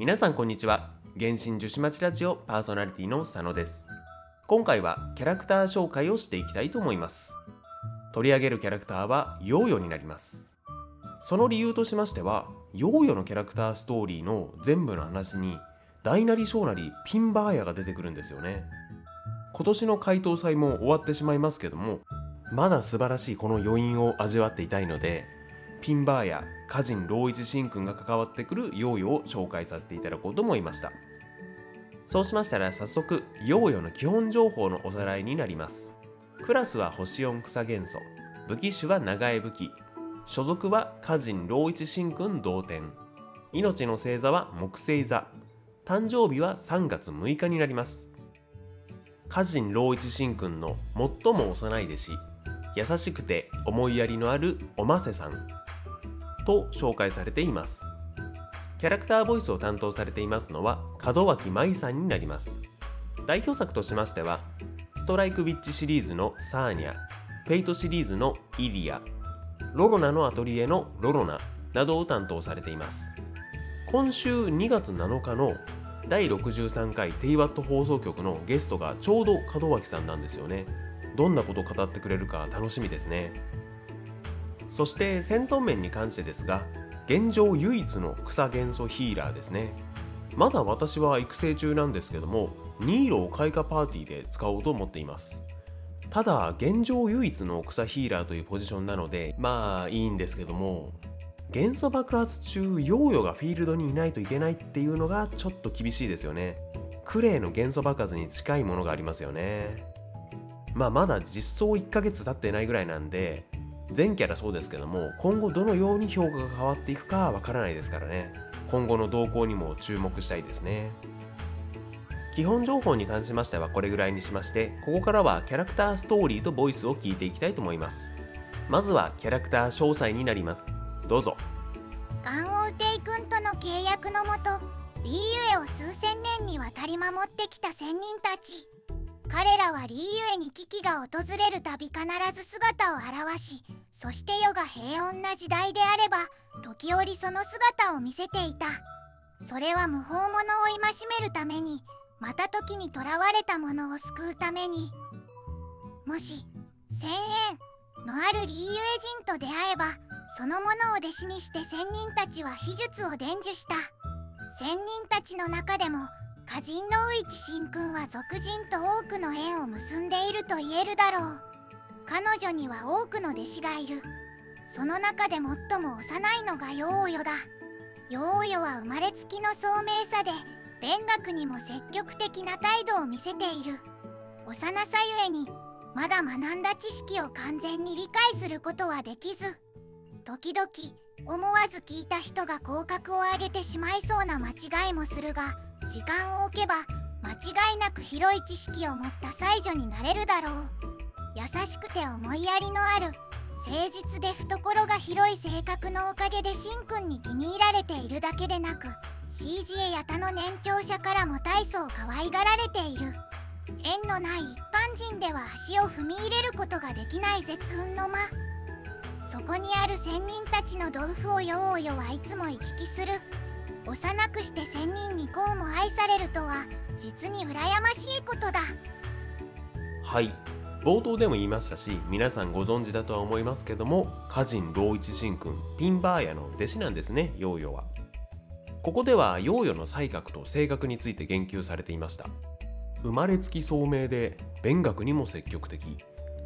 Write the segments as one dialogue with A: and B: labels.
A: 皆さんこんにちは。原神女子町ラジオパーソナリティの佐野です。今回はキャラクター紹介をしていきたいと思います。取り上げるキャラクターはヨーヨになります。その理由としましてはヨーヨのキャラクターストーリーの全部の話に大なり小なりピンバーヤが出てくるんですよね。今年の回答祭も終わってしまいますけどもまだ素晴らしいこの余韻を味わっていたいのでピンバーや歌人老一神君が関わってくるヨーヨを紹介させていただこうと思いました。そうしましたら早速ヨーヨーの基本情報のおさらいになります。クラスは星4草元素。武器種は長江武器。所属は歌人老一神君同点。命の星座は木星座。誕生日は3月6日になります。歌人老一神君の最も幼い弟子。優しくて思いやりのあるおませさん。と紹介されています。キャラクターボイスを担当されていますのは門脇舞以さんになります。代表作としましてはストライクビッチシリーズのサーニャフェイトシリーズのイリアロロナのアトリエのロロナなどを担当されています。今週2月7日の第63回テイワット放送局のゲストがちょうど門脇さんなんですよね。どんなことを語ってくれるか楽しみですね。そして戦闘面に関してですが現状唯一の草元素ヒーラーですね。まだ私は育成中なんですけどもニーロを開花パーティーで使おうと思っています。ただ現状唯一の草ヒーラーというポジションなのでまあいいんですけども元素爆発中ヨーヨがフィールドにいないといけないっていうのがちょっと厳しいですよね。クレイの元素爆発に近いものがありますよね。まあまだ実装1ヶ月経ってないぐらいなんで全キャラそうですけども今後どのように評価が変わっていくかわからないですからね。今後の動向にも注目したいですね。基本情報に関しましてはこれぐらいにしましてここからはキャラクターストーリーとボイスを聞いていきたいと思います。まずはキャラクター詳細になります。どうぞ。
B: ガンオウテイ君との契約のもとリーユエを数千年にわたり守ってきた仙人たち。彼らはリーユエに危機が訪れるたび必ず姿を現しそして世が平穏な時代であれば時折その姿を見せていた。それは無法者を戒めるためにまた時にとらわれた者を救うために。もし千円のあるリーユエ人と出会えばそのものを弟子にして仙人たちは秘術を伝授した。仙人たちの中でも歌人老一神君は俗人と多くの縁を結んでいると言えるだろう。彼女には多くの弟子がいる。その中で最も幼いのがヨーヨだ。ヨーヨは生まれつきの聡明さで勉学にも積極的な態度を見せている。幼さゆえにまだ学んだ知識を完全に理解することはできず時々思わず聞いた人が口角を上げてしまいそうな間違いもするが時間を置けば間違いなく広い知識を持った才女になれるだろう。優しくて思いやりのある誠実で懐が広い性格のおかげでしんくんに気に入られているだけでなく CGA や他の年長者からも大層可愛がられている。縁のない一般人では足を踏み入れることができない絶運の間そこにある仙人たちの豆腐をようよはいつも行き来する。幼くして仙人にこうも愛されるとは実に羨ましいことだ。
A: はい。冒頭でも言いましたし皆さんご存知だとは思いますけども歌人老一神君ピンバーヤの弟子なんですねヨーヨは。ここではヨーヨーの才覚と性格について言及されていました。生まれつき聡明で勉学にも積極的。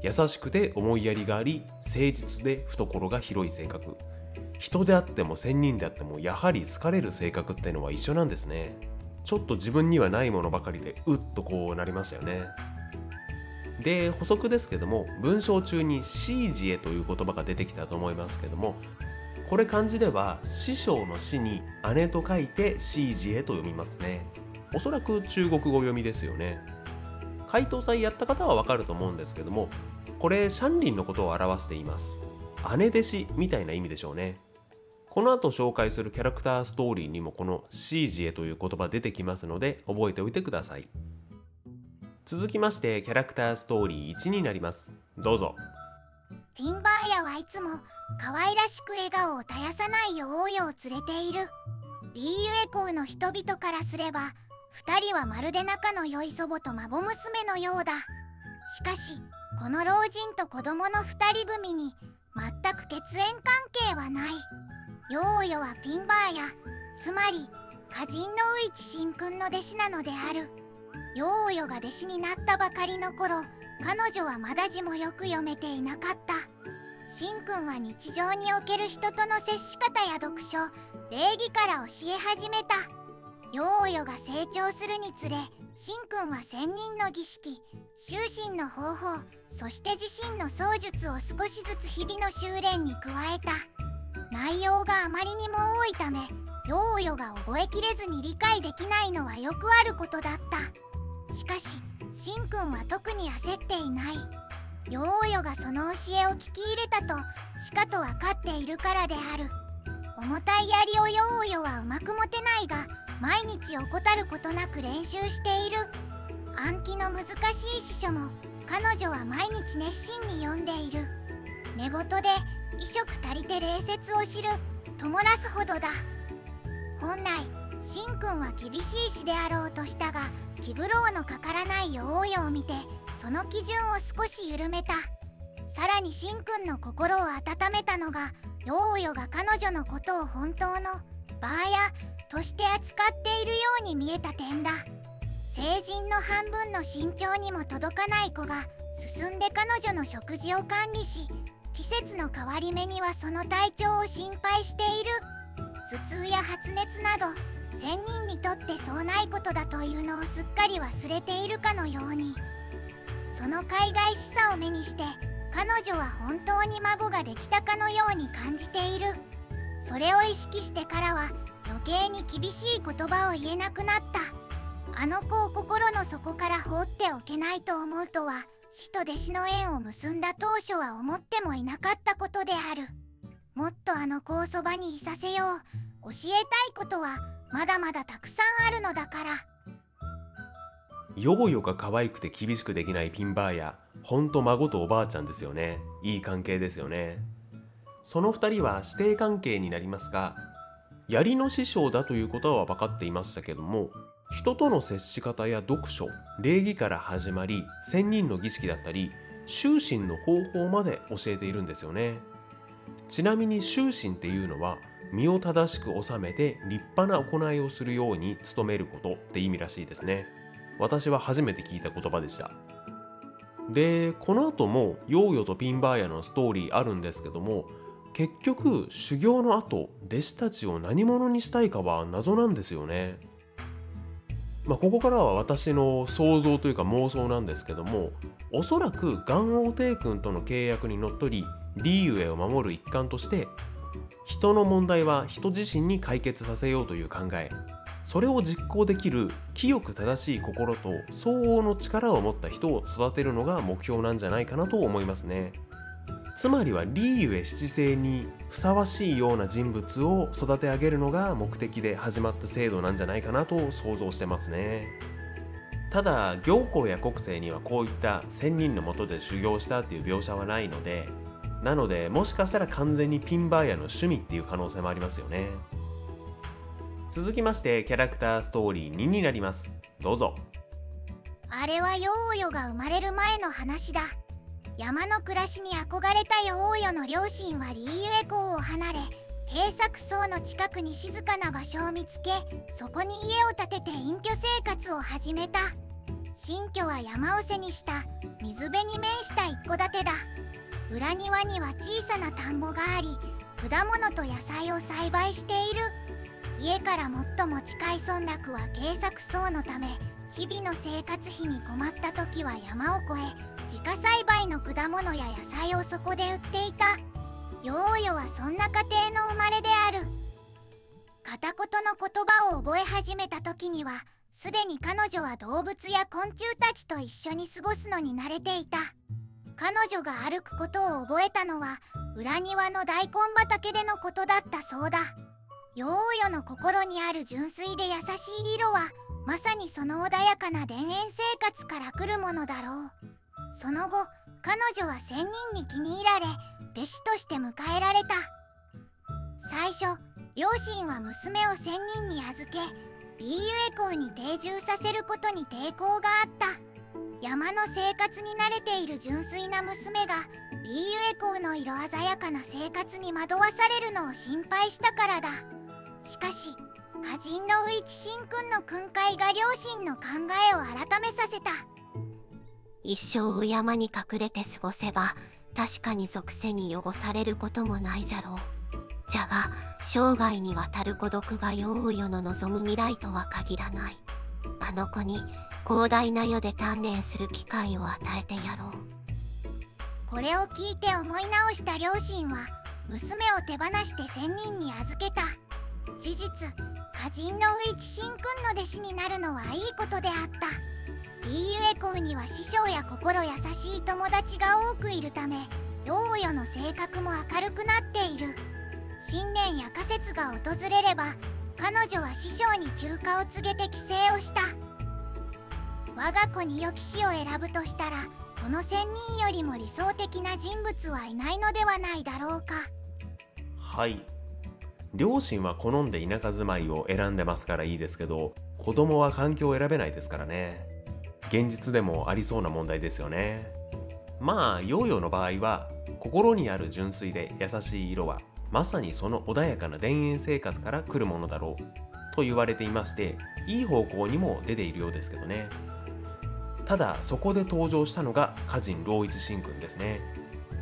A: 優しくて思いやりがあり誠実で懐が広い性格。人であっても仙人であってもやはり好かれる性格っていうのは一緒なんですね。ちょっと自分にはないものばかりでうっとこうなりましたよね。で補足ですけども文章中に「シージエ」という言葉が出てきたと思いますけどもこれ漢字では師匠の師に姉と書いてシージエと読みますね。おそらく中国語読みですよね。解答祭やった方はわかると思うんですけどもこれシャンリンのことを表しています。姉弟子みたいな意味でしょうね。この後紹介するキャラクターストーリーにもこのシージエという言葉出てきますので覚えておいてください。続きましてキャラクターストーリー1になります。どうぞ。
B: ティンバーヤはいつも可愛らしく笑顔を絶やさないヨーヨを連れている。リーユエコウの人々からすれば2人はまるで仲の良い祖母と孫娘のようだ。しかしこの老人と子供の2人組に全く血縁関係はない。ヨーヨはピンバーヤつまり歌人のウイチシンくんの弟子なのである。ヨーヨが弟子になったばかりの頃彼女はまだ字もよく読めていなかった。しんくんは日常における人との接し方や読書礼儀から教え始めた。ヨーヨが成長するにつれしんくんは仙人の儀式修身の方法そして自身の槍術を少しずつ日々の修練に加えた。内容があまりにも多いためヨーヨが覚えきれずに理解できないのはよくあることだった。しかししんくんは特に焦っていない。ヨーヨがその教えを聞き入れたとしかと分かっているからである。重たい槍をヨーヨはうまく持てないが毎日怠ることなく練習している。暗記の難しい司書も彼女は毎日熱心に読んでいる。寝言で衣食足りて礼節を知るともらすほどだ。本来しんくんは厳しい詩であろうとしたが気苦労のかからないヨーヨを見てその基準を少し緩めた。さらにしんくんの心を温めたのがヨーヨが彼女のことを本当のバーヤとして扱っているように見えた点だ。成人の半分の身長にも届かない子が進んで彼女の食事を管理し季節の変わり目にはその体調を心配している。頭痛や発熱など仙人にとってそうないことだというのをすっかり忘れているかのように。その海外しさを目にして彼女は本当に孫ができたかのように感じている。それを意識してからは余計に厳しい言葉を言えなくなった。あの子を心の底から放っておけないと思うとは師と弟子の縁を結んだ当初は思ってもいなかったことである。もっとあの子をそばにいさせよう。教えたいことはまだまだたくさんあるのだから。
A: ヨーヨが可愛くて厳しくできないピンバーやほんと孫とおばあちゃんですよね。いい関係ですよね。その2人は師弟関係になりますが槍の師匠だということは分かっていましたけども人との接し方や読書礼儀から始まり仙人の儀式だったり修身の方法まで教えているんですよね。ちなみに修身っていうのは身を正しく収めて立派な行いをするように努めることって意味らしいですね。私は初めて聞いた言葉でした。でこの後もヨーヨとピンバーヤのストーリーあるんですけども結局修行の後弟子たちを何者にしたいかは謎なんですよね。まあ、ここからは私の想像というか妄想なんですけどもおそらくガン王帝君との契約にのっとりリーユエを守る一環として人の問題は人自身に解決させようという考え。それを実行できる清く正しい心と相応の力を持った人を育てるのが目標なんじゃないかなと思いますね。つまりはリーユエ七世にふさわしいような人物を育て上げるのが目的で始まった制度なんじゃないかなと想像してますね。ただ行幸や国政にはこういった仙人のもとで修行したっていう描写はないのでなのでもしかしたら完全にピンバーヤの趣味っていう可能性もありますよね。続きましてキャラクターストーリー2になります。どうぞ。
B: あれはヨーヨが生まれる前の話だ。山の暮らしに憧れたヨーヨの両親はリーユエ港を離れ閉鎖層の近くに静かな場所を見つけそこに家を建てて隠居生活を始めた。新居は山を背にした水辺に面した一戸建てだ。裏庭には小さな田んぼがあり果物と野菜を栽培している。家から最も近い村落は軽作層のため日々の生活費に困った時は山を越え自家栽培の果物や野菜をそこで売っていた。ヨーヨはそんな家庭の生まれである。片言の言葉を覚え始めた時にはすでに彼女は動物や昆虫たちと一緒に過ごすのに慣れていた。彼女が歩くことを覚えたのは裏庭の大根畑でのことだったそうだ。ヨーヨの心にある純粋で優しい色はまさにその穏やかな田園生活から来るものだろう。その後彼女は仙人に気に入られ弟子として迎えられた。最初両親は娘を仙人に預けリーユエ港に定住させることに抵抗があった。山の生活に慣れている純粋な娘がリーユエ港の色鮮やかな生活に惑わされるのを心配したからだ。しかし歌人のウイチシン君の訓戒が両親の考えを改めさせた。
C: 一生山に隠れて過ごせば確かに属性に汚されることもないじゃろう。じゃが生涯にわたる孤独が用世の望む未来とは限らない。あの子に広大な世で鍛錬する機会を与えてやろう。
B: これを聞いて思い直した両親は娘を手放して仙人に預けた。事実歌人のウイチシン君の弟子になるのはいいことであった。リーユエコウには師匠や心優しい友達が多くいるため陽世の性格も明るくなっている。新年や仮説が訪れれば彼女は師匠に休暇を告げて帰省をした。我が子に良き死を選ぶとしたらこの仙人よりも理想的な人物はいないのではないだろうか。
A: はい。両親は好んで田舎住まいを選んでますからいいですけど子供は環境を選べないですからね。現実でもありそうな問題ですよね。まあヨーヨーの場合は心にある純粋で優しい色はまさにその穏やかな田園生活から来るものだろうと言われていましていい方向にも出ているようですけどね。ただそこで登場したのが歌人老一神君ですね。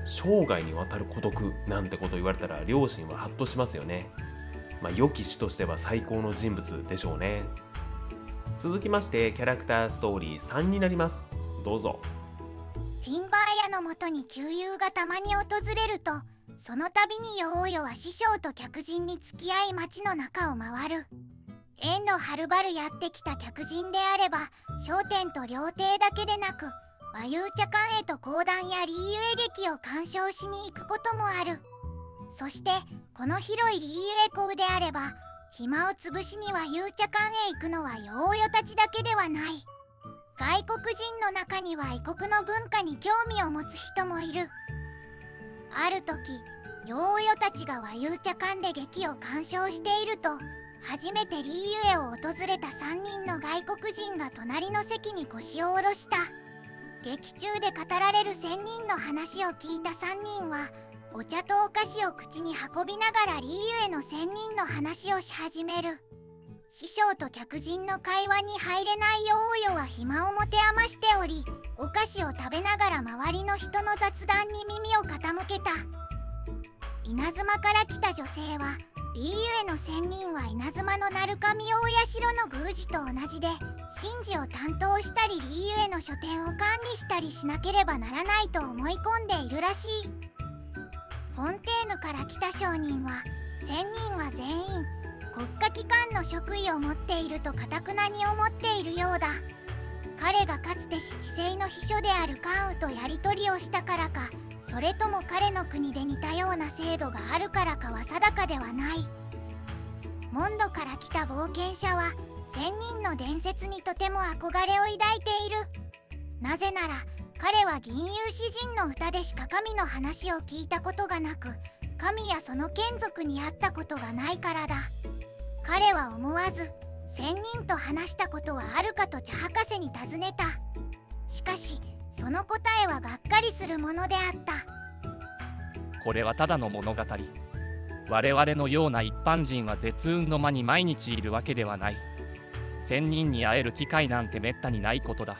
A: 生涯にわたる孤独なんてこと言われたら両親はハッとしますよね。まあ良き死としては最高の人物でしょうね。続きましてキャラクターストーリー3になります。どうぞ。
B: フィンバーヤのもとに旧友がたまに訪れるとその度にヨーヨは師匠と客人に付き合い街の中を回る。遠路はるばるやってきた客人であれば商店と料亭だけでなく和遊茶館へと講談やリーユエ劇を鑑賞しに行くこともある。そしてこの広いリーユエ港であれば暇を潰しに和遊茶館へ行くのはヨーヨたちだけではない。外国人の中には異国の文化に興味を持つ人もいる。ある時ヨーヨたちが和遊茶館で劇を鑑賞していると初めてリーユエを訪れた3人の外国人が隣の席に腰を下ろした。劇中で語られる仙人の話を聞いた3人はお茶とお菓子を口に運びながらリーユエの仙人の話をし始める。師匠と客人の会話に入れないヨーヨは暇を持て余しておりお菓子を食べながら周りの人の雑談に耳を傾けた。稲妻から来た女性はリーユエの仙人は稲妻の鳴神大社の宮司と同じで神事を担当したりリーユエの書店を管理したりしなければならないと思い込んでいるらしい。フォンテーヌから来た商人は仙人は全員国家機関の職位を持っているとかたくなに思っているようだ。彼がかつて七星の秘書である関羽とやり取りをしたからかそれとも彼の国で似たような制度があるからかは定かではない。モンドから来た冒険者は仙人の伝説にとても憧れを抱いている。なぜなら彼は銀融詩人の歌でしか神の話を聞いたことがなく神やその眷属に会ったことがないからだ。彼は思わず仙人と話したことはあるかと茶博士に尋ねた。しかしその答えはがっかりするものであった。
D: これはただの物語。我々のような一般人は絶運の間に毎日いるわけではない。仙人に会える機会なんてめったにないことだ。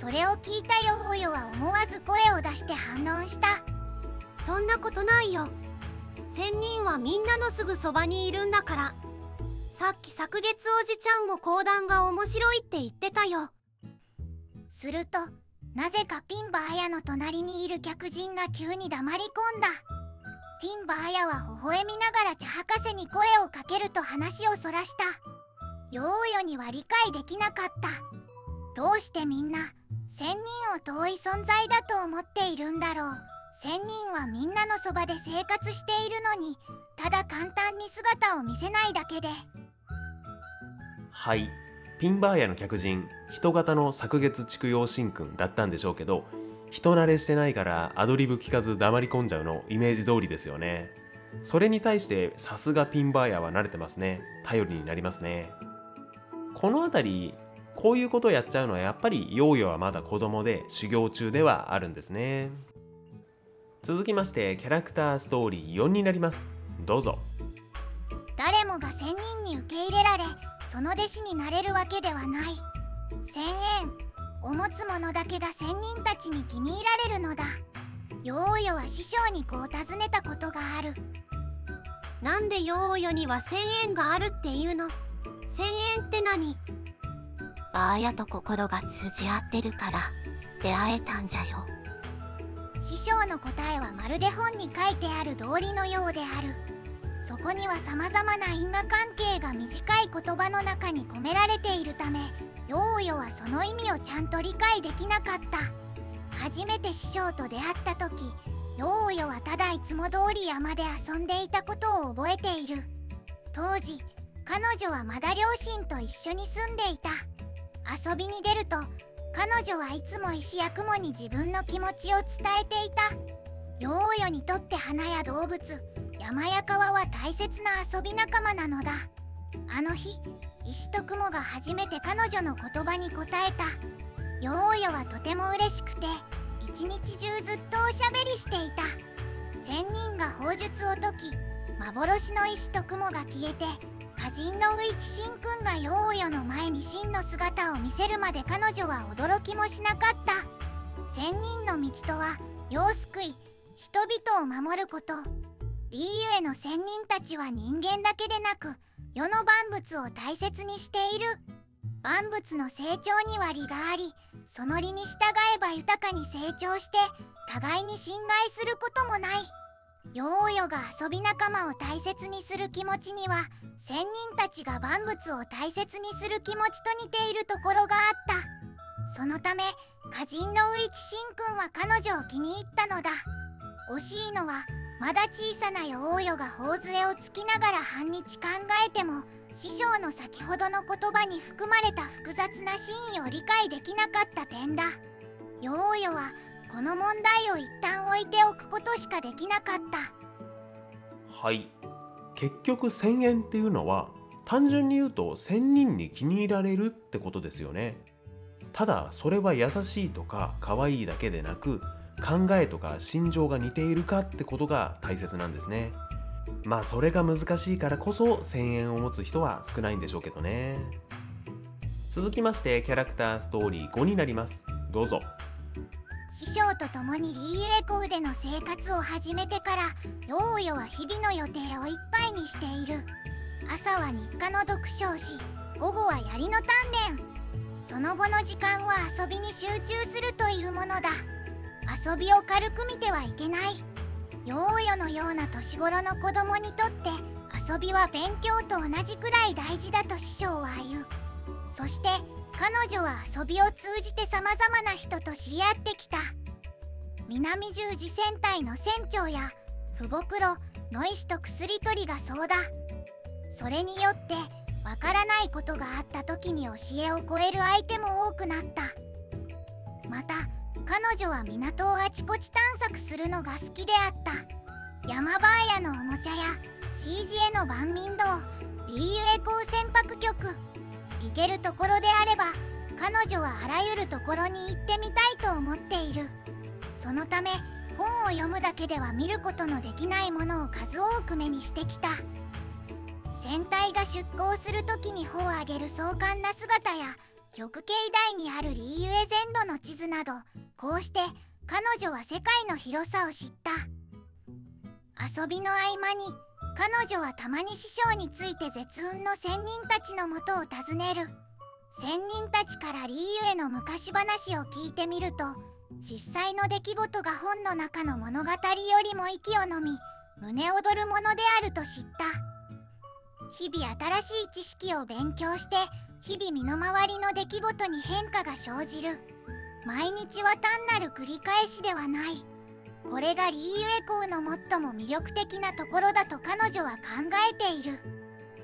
B: それを聞いたヨホヨは思わず声を出して反論した。
C: そんなことないよ。仙人はみんなのすぐそばにいるんだから。さっき昨月おじちゃんも講談が面白いって言ってたよ。
B: するとなぜかピンバーヤの隣にいる客人が急に黙り込んだ。ピンバーヤは微笑みながら茶博士に声をかけると話をそらした。ヨーヨには理解できなかった。どうしてみんな仙人を遠い存在だと思っているんだろう。仙人はみんなのそばで生活しているのにただ簡単に姿を見せないだけで。
A: はい。ピンバーヤの客人人型の昨月畜養神君だったんでしょうけど人慣れしてないからアドリブ聞かず黙り込んじゃうのイメージ通りですよね。それに対してさすがピンバーヤは慣れてますね。頼りになりますね。この辺りこういうことをやっちゃうのはやっぱりヨーヨはまだ子供で修行中ではあるんですね。続きましてキャラクターストーリー4になります。どうぞ。
B: 誰もが仙人に受け入れられその弟子になれるわけではない。千円を持つ者だけが仙人たちに気に入られるのだ。ヨーヨは師匠にこう尋ねたことがある。
C: なんでヨーヨには1000円があるっていうの？1000円って何？バーヤと心が通じ合ってるから出会えたんじゃよ。
B: 師匠の答えはまるで本に書いてある通りのようである。そこにはさまざまな因果関係が短い言葉の中に込められているためヨーヨはその意味をちゃんと理解できなかった。初めて師匠と出会った時ヨーヨはただいつも通り山で遊んでいたことを覚えている。当時彼女はまだ両親と一緒に住んでいた。遊びに出ると彼女はいつも石や雲に自分の気持ちを伝えていた。ヨーヨにとって花や動物山や川は大切な遊び仲間なのだ。あの日石と雲が初めて彼女の言葉に答えた。ヨーヨはとても嬉しくて一日中ずっとおしゃべりしていた。仙人が砲術を解き幻の石と雲が消えて歌人のウイチシンくんがヨーヨの前に真の姿を見せるまで彼女は驚きもしなかった。仙人の道とは世を救い人々を守ること。リーユへの仙人たちは人間だけでなく世の万物を大切にしている。万物の成長には利がありその利に従えば豊かに成長して互いに信頼することもない。ヨーヨが遊び仲間を大切にする気持ちには仙人たちが万物を大切にする気持ちと似ているところがあった。そのため歌人のウイチシンくんは彼女を気に入ったのだ。惜しいのはまだ小さなヨーヨが頬杖をつきながら半日考えても師匠の先ほどの言葉に含まれた複雑な真意を理解できなかった点だ。ヨーヨはこの問題を一旦置いておくことしかできなかった。
A: はい。結局1000円っていうのは単純に言うと1000人に気に入られるってことですよね。ただそれは優しいとか可愛いだけでなく考えとか心情が似ているかってことが大切なんですね。まあそれが難しいからこそ1000円を持つ人は少ないんでしょうけどね。続きましてキャラクターストーリー5になります。どうぞ。
B: 師匠と共にリーエコウでの生活を始めてからヨーヨは日々の予定をいっぱいにしている。朝は日課の読書をし午後は槍の鍛錬。その後の時間は遊びに集中するというものだ。遊びを軽く見てはいけない。ヨーヨのような年頃の子供にとって遊びは勉強と同じくらい大事だと師匠は言う。そして彼女は遊びを通じてさまざまな人と知り合ってきた。南十字戦隊の船長や父母黒ノイシと薬取りがそうだ。それによってわからないことがあった時に教えを超える相手も多くなった。また彼女は港をあちこち探索するのが好きであった。山バーヤのおもちゃや CG への万民道行けるところであれば彼女はあらゆるところに行ってみたいと思っている。そのため本を読むだけでは見ることのできないものを数多く目にしてきた。船体が出港する時に帆を上げる壮観な姿や極境台にあるリーユエ全土の地図などこうして彼女は世界の広さを知った。遊びの合間に彼女はたまに師匠について絶運の仙人たちのもとを訪ねる。仙人たちからリーユへの昔話を聞いてみると実際の出来事が本の中の物語よりも息をのみ胸躍るものであると知った。日々新しい知識を勉強して日々身の回りの出来事に変化が生じる。毎日は単なる繰り返しではない。これがリーユエコウの最も魅力的なところだと彼女は考えている。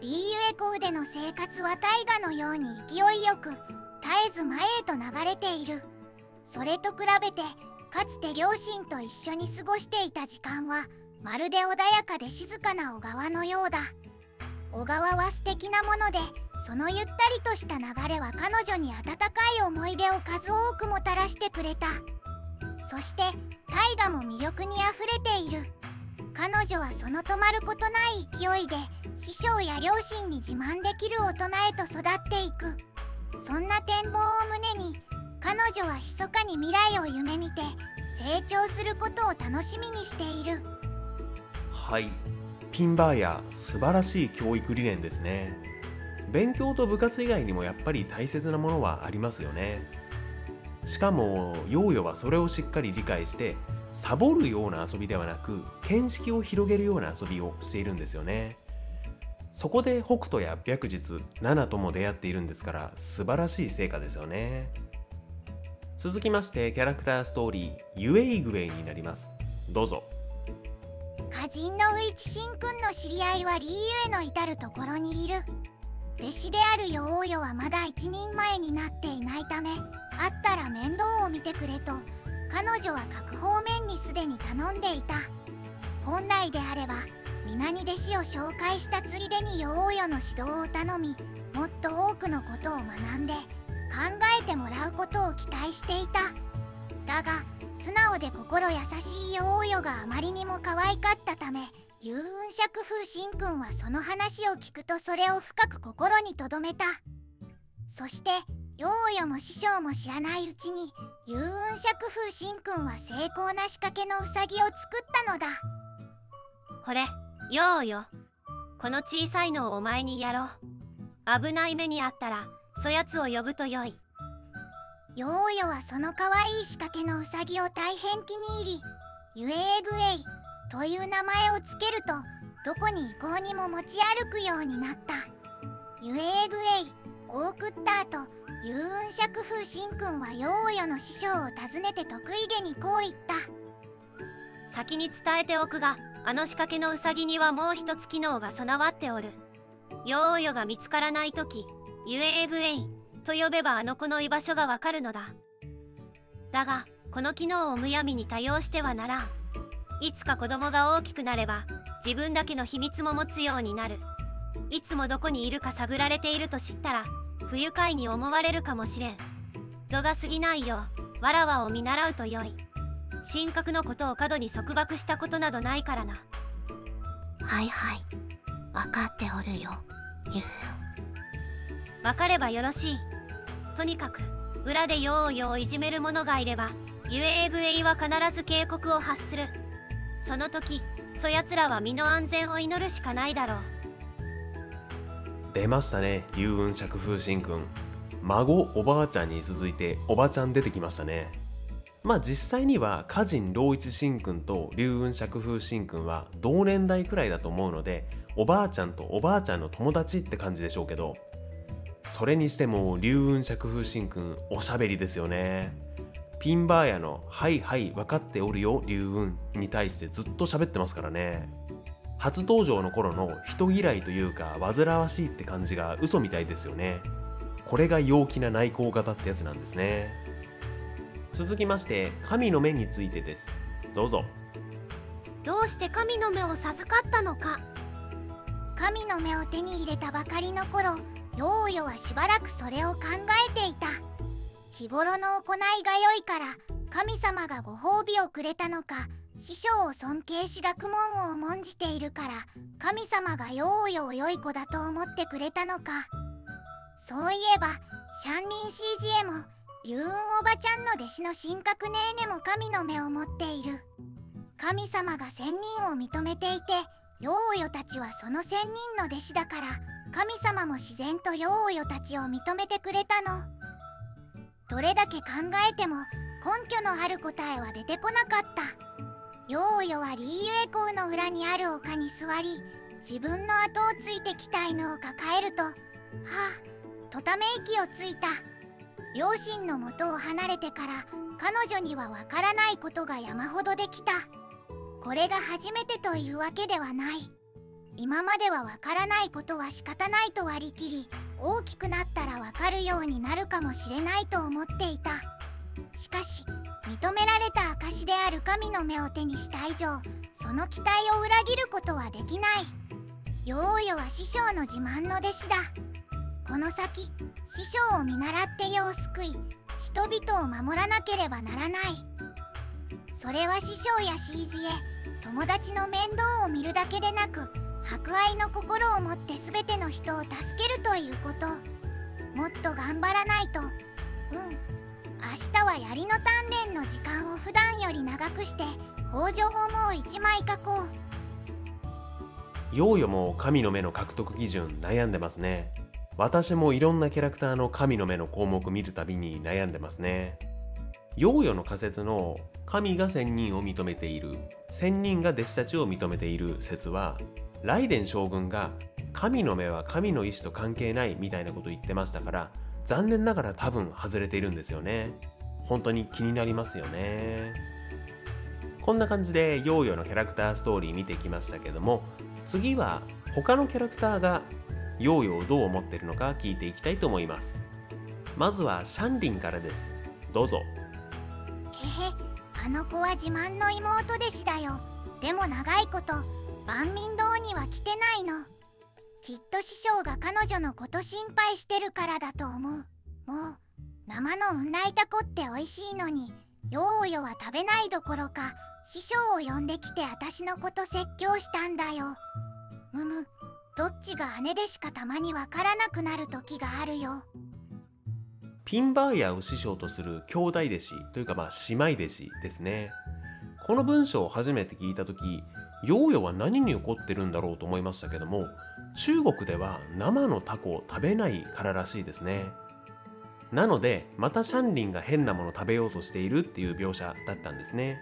B: リーユエコウでの生活は大河のように勢いよく絶えず前へと流れている。それと比べてかつて両親と一緒に過ごしていた時間はまるで穏やかで静かな小川のようだ。小川は素敵なものでそのゆったりとした流れは彼女に温かい思い出を数多くもたらしてくれた。そして大河も魅力にあふれている。彼女はその止まることない勢いで師匠や両親に自慢できる大人へと育っていく。そんな展望を胸に彼女は密かに未来を夢見て成長することを楽しみにしている。
A: はい。ピンバーヤ素晴らしい教育理念ですね。勉強と部活以外にもやっぱり大切なものはありますよね。しかもヨーヨはそれをしっかり理解してサボるような遊びではなく見識を広げるような遊びをしているんですよね。そこで北斗や白日ナナとも出会っているんですから素晴らしい成果ですよね。続きましてキャラクターストーリーユエイグウェイになります。どうぞ。
B: 歌人のウイチシンくんの知り合いはリーユへの至るところにいる。弟子であるヨーヨはまだ一人前になっていないため会ったら面倒を見てくれと彼女は各方面にすでに頼んでいた。本来であれば皆に弟子を紹介したついでにヨーヨの指導を頼みもっと多くのことを学んで考えてもらうことを期待していた。だが素直で心優しいヨーヨがあまりにも可愛かったため遊雲釈風神君はその話を聞くとそれを深く心に留めた。そしてヨーヨも師匠も知らないうちに遊雲釈風神君は精巧な仕掛けのウサギを作ったのだ。
C: ほれよーよ。この小さいのをお前にやろう。危ない目にあったらそやつを呼ぶとよい。
B: ヨーヨはその可愛い仕掛けのウサギを大変気に入りユエーグエイという名前をつけるとどこに行こうにも持ち歩くようになった。ユエーグエイを送った後遊雲釈風神君はヨーヨの師匠を訪ねて得意げにこう言った。
C: 先に伝えておくがあの仕掛けのウサギにはもう一つ機能が備わっておる。ヨーヨが見つからない時ユエーグエイと呼べばあの子の居場所がわかるのだ。だがこの機能をむやみに多用してはならん。いつか子供が大きくなれば自分だけの秘密も持つようになる。いつもどこにいるか探られていると知ったら不愉快に思われるかもしれん。度が過ぎないようわらわを見習うとよい。神格のことを過度に束縛したことなどないからな。はいはい。分かっておるよ。ゆ分かればよろしい。とにかく裏でようよういじめる者がいればユエーグエイは必ず警告を発するその時そやつらは身の安全を祈るしかないだろう。
A: 出ましたね遊雲釈風神君。孫おばあちゃんに続いておばちゃん出てきましたね。まあ実際には歌人老一神君と龍雲釈風神君は同年代くらいだと思うのでおばあちゃんとおばあちゃんの友達って感じでしょうけど。それにしても龍雲釈風神君おしゃべりですよね。ピンバーヤの「はいはい分かっておるよ龍雲」に対してずっと喋ってますからね。初登場の頃の人嫌いというか煩わしいって感じが嘘みたいですよね。これが陽気な内向型ってやつなんですね。続きまして神の目についてです。どうぞ。
C: どうして神の目を授かったのか。
B: 神の目を手に入れたばかりの頃ヨーヨはしばらくそれを考えていた。日頃の行いが良いから神様がご褒美をくれたのか師匠を尊敬し学問を重んじているから神様がヨーヨを良い子だと思ってくれたのか。そういえばシャンリン CG へもユーンおばちゃんの弟子の神格ネーネも神の目を持っている。神様が仙人を認めていてヨーヨたちはその仙人の弟子だから神様も自然とヨーヨたちを認めてくれたの。どれだけ考えても根拠のある答えは出てこなかった。ヨーヨはリーユエコウの裏にある丘に座り自分の後をついてきた犬を抱えるとはあとため息をついた。両親の元を離れてから彼女にはわからないことが山ほどできた。これが初めてというわけではない。今まではわからないことは仕方ないと割り切り大きくなったらわかるようになるかもしれないと思っていた。しかし認められた証である神の目を手にした以上その期待を裏切ることはできない。ヨーヨは師匠の自慢の弟子だ。この先師匠を見習って世を救い人々を守らなければならない。それは師匠や CG へ友達の面倒を見るだけでなく博愛の心を持って全ての人を助けるということ。もっと頑張らないと。うん。明日は槍の鍛錬の時間を普段より長くして北条ホモを1枚書こう。
A: ヨーヨも神の目の獲得基準悩んでますね。私もいろんなキャラクターの神の目の項目見るたびに悩んでますね。ヨーヨの仮説の神が仙人を認めている仙人が弟子たちを認めている説はライデン将軍が神の目は神の意志と関係ないみたいなこと言ってましたから残念ながら多分外れているんですよね。本当に気になりますよね。こんな感じでヨーヨーのキャラクターストーリー見てきましたけども次は他のキャラクターがヨーヨーをどう思ってるのか聞いていきたいと思います。まずはシャンリンからです。どうぞ。
B: へへあの子は自慢の妹弟子だよ。でも長いこと万民堂には来てないの。きっと師匠が彼女のこと心配してるからだと思う。もう生の雲来タコって美味しいのにヨーヨは食べないどころか師匠を呼んできて私のこと説教したんだよ。むむどっちが姉でしかたまにわからなくなる時があるよ。
A: ピンバーヤを師匠とする兄弟弟子というかまあ姉妹弟子ですね。この文章を初めて聞いた時ヨーヨは何に怒ってるんだろうと思いましたけども中国では生のタコを食べないかららしいですね。なのでまたシャンリンが変なもの食べようとしているっていう描写だったんですね。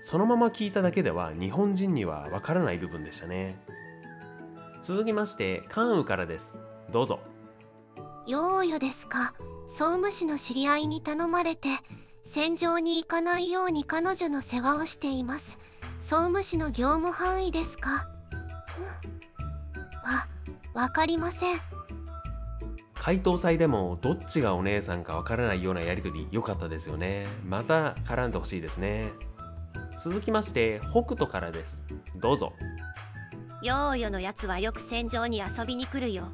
A: そのまま聞いただけでは日本人にはわからない部分でしたね。続きまして関羽からです。どうぞ。
C: ヨーヨですか。総務士の知り合いに頼まれて戦場に行かないように彼女の世話をしています。総務士の業務範囲ですか？わわかりません。
A: 回答祭でもどっちがお姉さんかわからないようなやりとり良かったですよね。また絡んでほしいですね。続きまして北斗からです。どうぞ。
C: ヨーヨのやつはよく戦場に遊びに来るよ。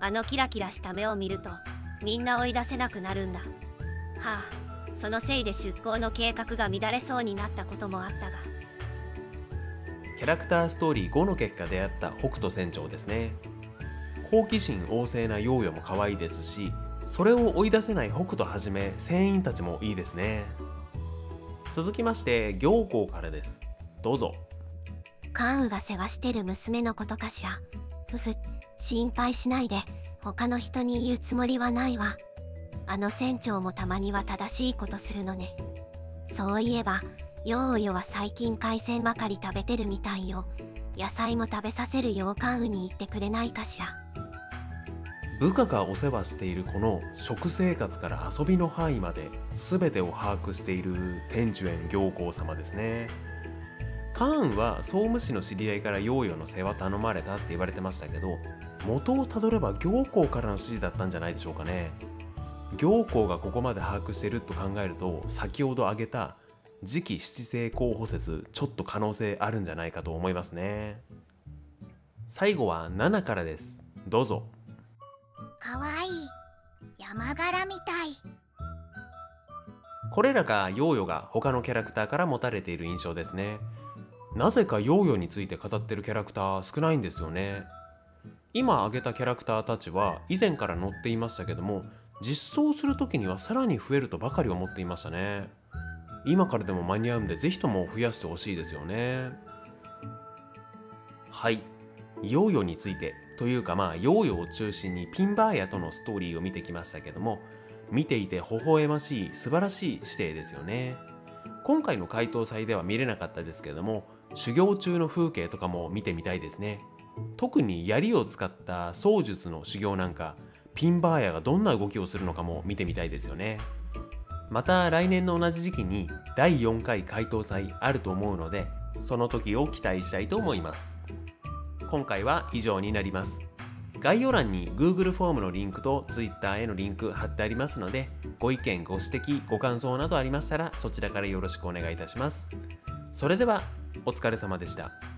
C: あのキラキラした目を見るとみんな追い出せなくなるんだ。はあそのせいで出航の計画が乱れそうになったこともあったが
A: キャラクターストーリー5の結果出会った北斗船長ですね。好奇心旺盛なヨーヨも可愛いですしそれを追い出せない北斗はじめ船員たちもいいですね。続きまして行幸からです。どうぞ。
C: 関羽が世話してる娘のことかしら。ふふ心配しないで。他の人に言うつもりはないわ。あの船長もたまには正しいことするのね。そういえばヨーヨは最近海鮮ばかり食べてるみたいよ。野菜も食べさせるよう関羽に言ってくれないかしら。
A: 部下がお世話しているこの食生活から遊びの範囲まで全てを把握している天寿園行幸様ですね。カーンは総務士の知り合いからヨーヨの世話頼まれたって言われてましたけど元をたどれば行幸からの指示だったんじゃないでしょうかね。行幸がここまで把握してると考えると先ほど挙げた次期七星候補説ちょっと可能性あるんじゃないかと思いますね。最後は7からです。どうぞ。
B: かわいい。山柄みたい。
A: これらがヨーヨが他のキャラクターから持たれている印象ですね。なぜかヨーヨについて語ってるキャラクター少ないんですよね。今挙げたキャラクターたちは以前から載っていましたけども実装する時にはさらに増えるとばかり思っていましたね今からでも間に合うんでぜひとも増やしてほしいですよね。はい。ヨーヨーについてというかまあヨーヨーを中心にピンバーヤとのストーリーを見てきましたけども見ていて微笑ましい素晴らしい指定ですよね。今回の回答祭では見れなかったですけども修行中の風景とかも見てみたいですね。特に槍を使った槍術の修行なんかピンバーヤがどんな動きをするのかも見てみたいですよね。また来年の同じ時期に第4回回答祭あると思うのでその時を期待したいと思います。今回は以上になります。概要欄に Google フォームのリンクと Twitter へのリンク貼ってありますのでご意見ご指摘ご感想などありましたらそちらからよろしくお願いいたします。それではお疲れ様でした。